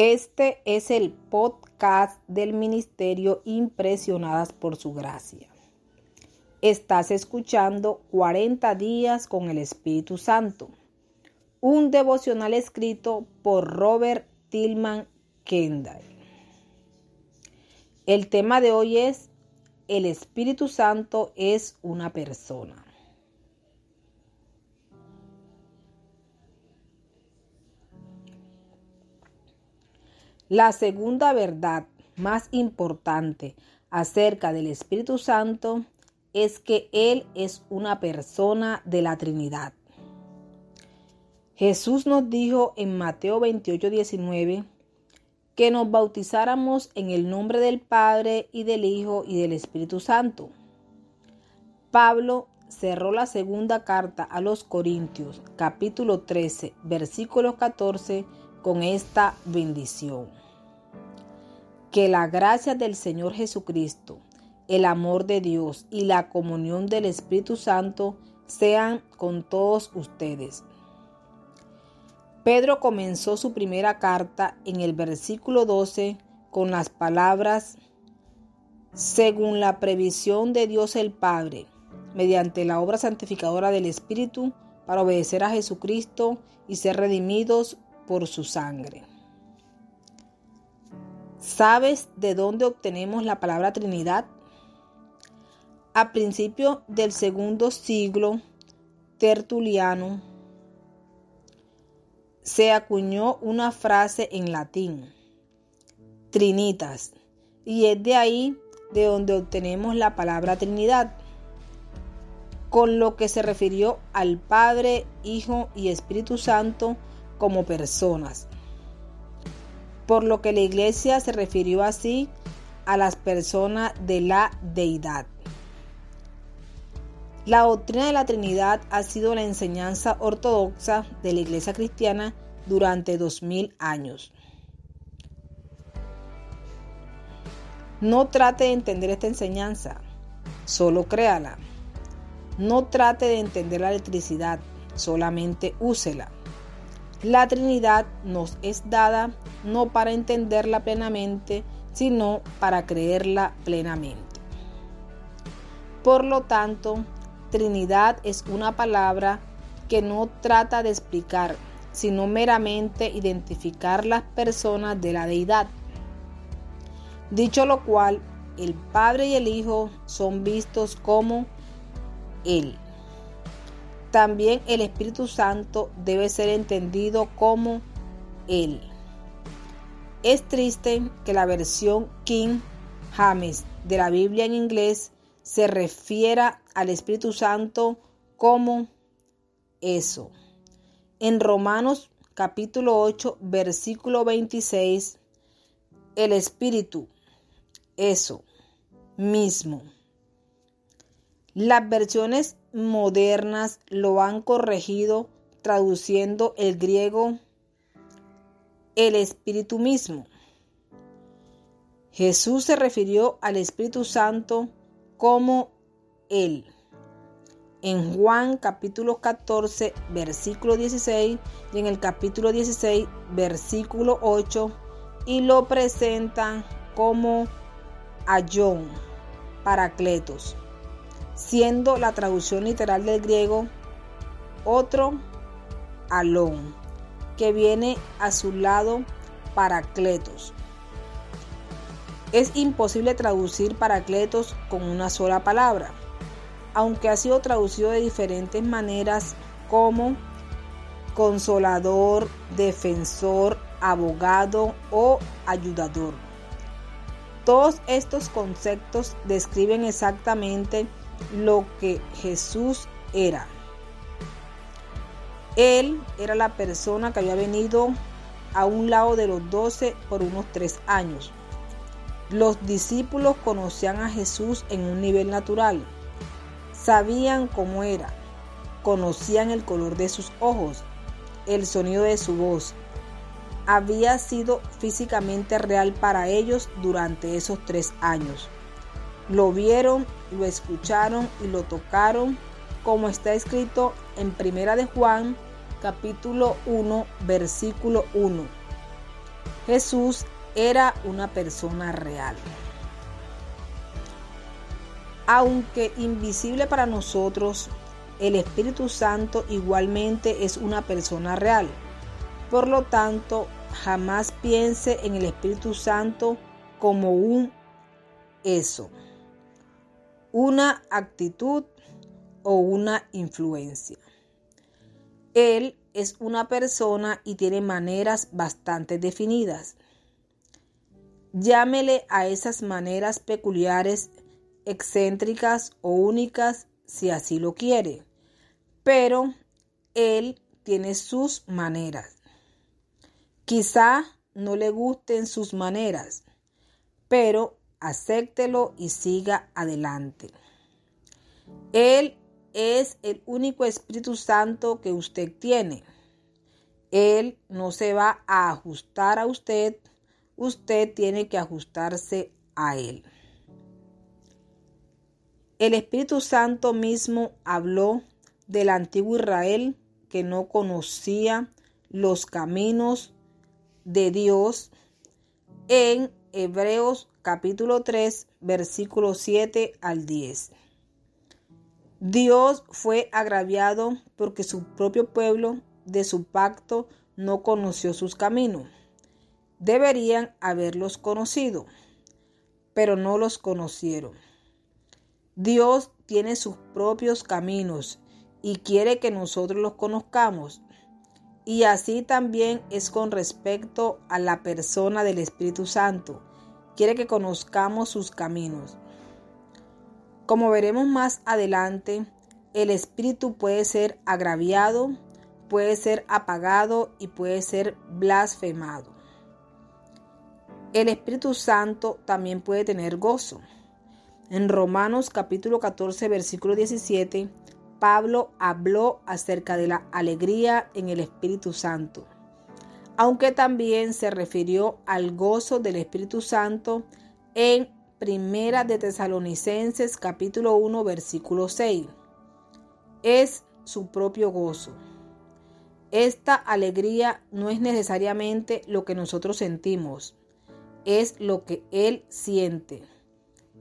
Este es el podcast del Ministerio Impresionadas por Su Gracia. Estás escuchando 40 días con el Espíritu Santo, un devocional escrito por Robert Tillman Kendall. El tema de hoy es El Espíritu Santo es una persona. La segunda verdad más importante acerca del Espíritu Santo es que Él es una persona de la Trinidad. Jesús nos dijo en Mateo 28, 19 que nos bautizáramos en el nombre del Padre y del Hijo y del Espíritu Santo. Pablo cerró la segunda carta a los Corintios, capítulo 13, versículo 14, con esta bendición. Que la gracia del Señor Jesucristo, el amor de Dios y la comunión del Espíritu Santo sean con todos ustedes. Pedro comenzó su primera carta en el versículo 12 con las palabras, según la previsión de Dios el Padre, mediante la obra santificadora del Espíritu, para obedecer a Jesucristo y ser redimidos por su sangre. ¿Sabes de dónde obtenemos la palabra Trinidad? A principios del segundo siglo, Tertuliano se acuñó una frase en latín, Trinitas, y es de ahí de donde obtenemos la palabra Trinidad, con lo que se refirió al Padre, Hijo y Espíritu Santo como personas por lo que la iglesia se refirió así a las personas de la deidad. La doctrina de la Trinidad ha sido la enseñanza ortodoxa de la iglesia cristiana durante dos mil años. No trate de entender esta enseñanza, solo créala. No trate de entender la electricidad, solamente úsela. La Trinidad nos es dada no para entenderla plenamente, sino para creerla plenamente. Por lo tanto, Trinidad es una palabra que no trata de explicar, sino meramente identificar las personas de la deidad. Dicho lo cual, el Padre y el Hijo son vistos como Él. También el Espíritu Santo debe ser entendido como Él. Es triste que la versión King James de la Biblia en inglés se refiera al Espíritu Santo como eso. En Romanos capítulo 8, versículo 26, el Espíritu, eso mismo. Las versiones modernas lo han corregido traduciendo el griego el Espíritu mismo. Jesús se refirió al Espíritu Santo como Él. En Juan capítulo 14, versículo 16 y en el capítulo 16, versículo 8, y lo presentan como Ayón, Paracletos siendo la traducción literal del griego otro alón, que viene a su lado paracletos. Es imposible traducir paracletos con una sola palabra, aunque ha sido traducido de diferentes maneras como consolador, defensor, abogado o ayudador. Todos estos conceptos describen exactamente lo que Jesús era. Él era la persona que había venido a un lado de los doce por unos tres años. Los discípulos conocían a Jesús en un nivel natural. Sabían cómo era. Conocían el color de sus ojos, el sonido de su voz. Había sido físicamente real para ellos durante esos tres años. Lo vieron, lo escucharon y lo tocaron, como está escrito en Primera de Juan, capítulo 1, versículo 1. Jesús era una persona real. Aunque invisible para nosotros, el Espíritu Santo igualmente es una persona real. Por lo tanto, jamás piense en el Espíritu Santo como un eso, una actitud o una influencia. Él es una persona y tiene maneras bastante definidas. Llámele a esas maneras peculiares, excéntricas o únicas si así lo quiere, pero Él tiene sus maneras. Quizá no le gusten sus maneras, pero acéptelo y siga adelante. Él es el único Espíritu Santo que usted tiene. Él no se va a ajustar a usted, usted tiene que ajustarse a Él. El Espíritu Santo mismo habló del antiguo Israel que no conocía los caminos de Dios en Hebreos capítulo 3 versículo 7 al 10. Dios fue agraviado porque su propio pueblo de su pacto no conoció sus caminos. Deberían haberlos conocido, pero no los conocieron. Dios tiene sus propios caminos y quiere que nosotros los conozcamos. Y así también es con respecto a la persona del Espíritu Santo. Quiere que conozcamos sus caminos. Como veremos más adelante, el espíritu puede ser agraviado, puede ser apagado y puede ser blasfemado. El Espíritu Santo también puede tener gozo. En Romanos capítulo 14 versículo 17, Pablo habló acerca de la alegría en el Espíritu Santo, aunque también se refirió al gozo del Espíritu Santo en Primera de Tesalonicenses capítulo 1 versículo 6. Es su propio gozo. Esta alegría no es necesariamente lo que nosotros sentimos, es lo que Él siente.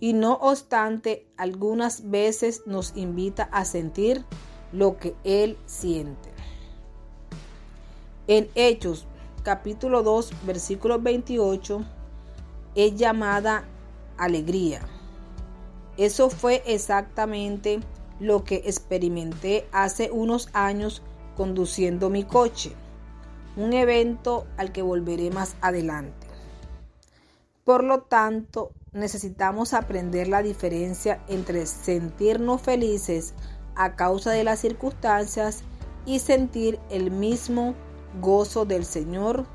Y no obstante, algunas veces nos invita a sentir lo que Él siente. En Hechos capítulo 2 versículo 28 es llamada alegría. Eso fue exactamente lo que experimenté hace unos años conduciendo mi coche, un evento al que volveré más adelante. Por lo tanto, necesitamos aprender la diferencia entre sentirnos felices a causa de las circunstancias y sentir el mismo gozo del Señor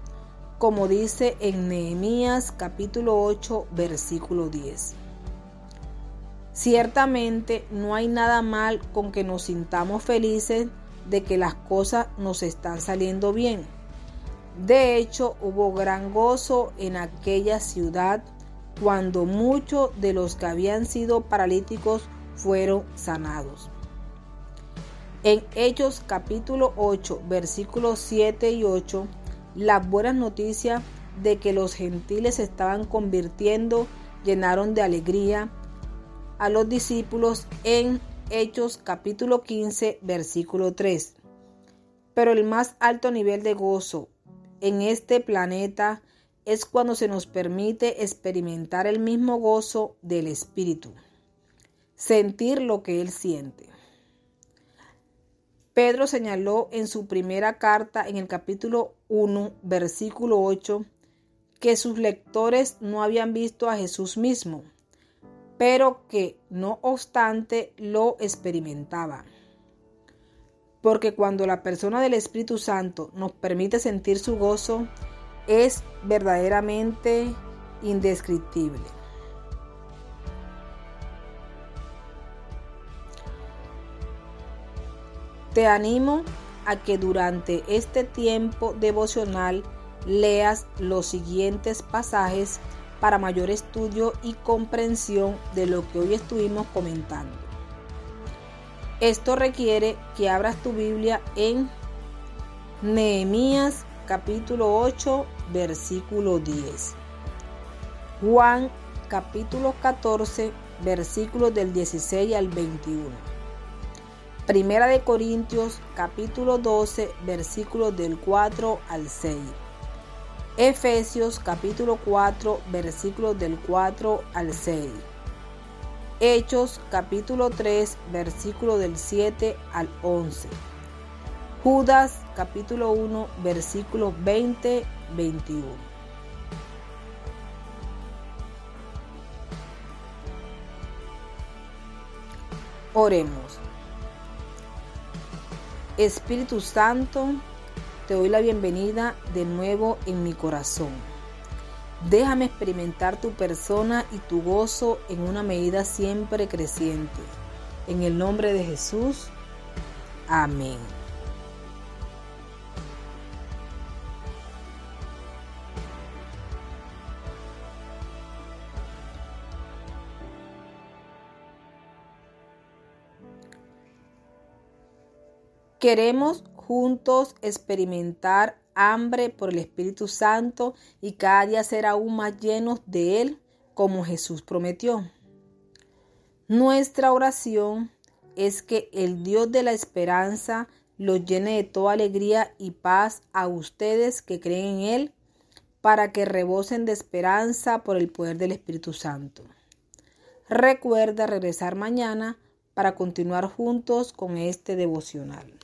como dice en Nehemías capítulo 8 versículo 10. Ciertamente no hay nada mal con que nos sintamos felices de que las cosas nos están saliendo bien. De hecho, hubo gran gozo en aquella ciudad cuando muchos de los que habían sido paralíticos fueron sanados. En Hechos capítulo 8 versículos 7 y 8 las buenas noticias de que los gentiles se estaban convirtiendo llenaron de alegría a los discípulos en Hechos capítulo 15 versículo 3. Pero el más alto nivel de gozo en este planeta es cuando se nos permite experimentar el mismo gozo del Espíritu, sentir lo que Él siente. Pedro señaló en su primera carta en el capítulo 1, versículo 8, que sus lectores no habían visto a Jesús mismo, pero que no obstante lo experimentaban. Porque cuando la persona del Espíritu Santo nos permite sentir su gozo, es verdaderamente indescriptible. Te animo a que durante este tiempo devocional leas los siguientes pasajes para mayor estudio y comprensión de lo que hoy estuvimos comentando. Esto requiere que abras tu Biblia en Nehemías capítulo 8, versículo 10. Juan capítulo 14, versículos del 16 al 21. Primera de Corintios capítulo 12, versículos del 4 al 6. Efesios capítulo 4, versículos del 4 al 6. Hechos capítulo 3, versículo del 7 al 11. Judas capítulo 1, versículos 20, 21. Oremos. Espíritu Santo, te doy la bienvenida de nuevo en mi corazón. Déjame experimentar tu persona y tu gozo en una medida siempre creciente. En el nombre de Jesús. Amén. Queremos juntos experimentar hambre por el Espíritu Santo y cada día ser aún más llenos de Él como Jesús prometió. Nuestra oración es que el Dios de la esperanza los llene de toda alegría y paz a ustedes que creen en Él, para que rebosen de esperanza por el poder del Espíritu Santo. Recuerda regresar mañana para continuar juntos con este devocional.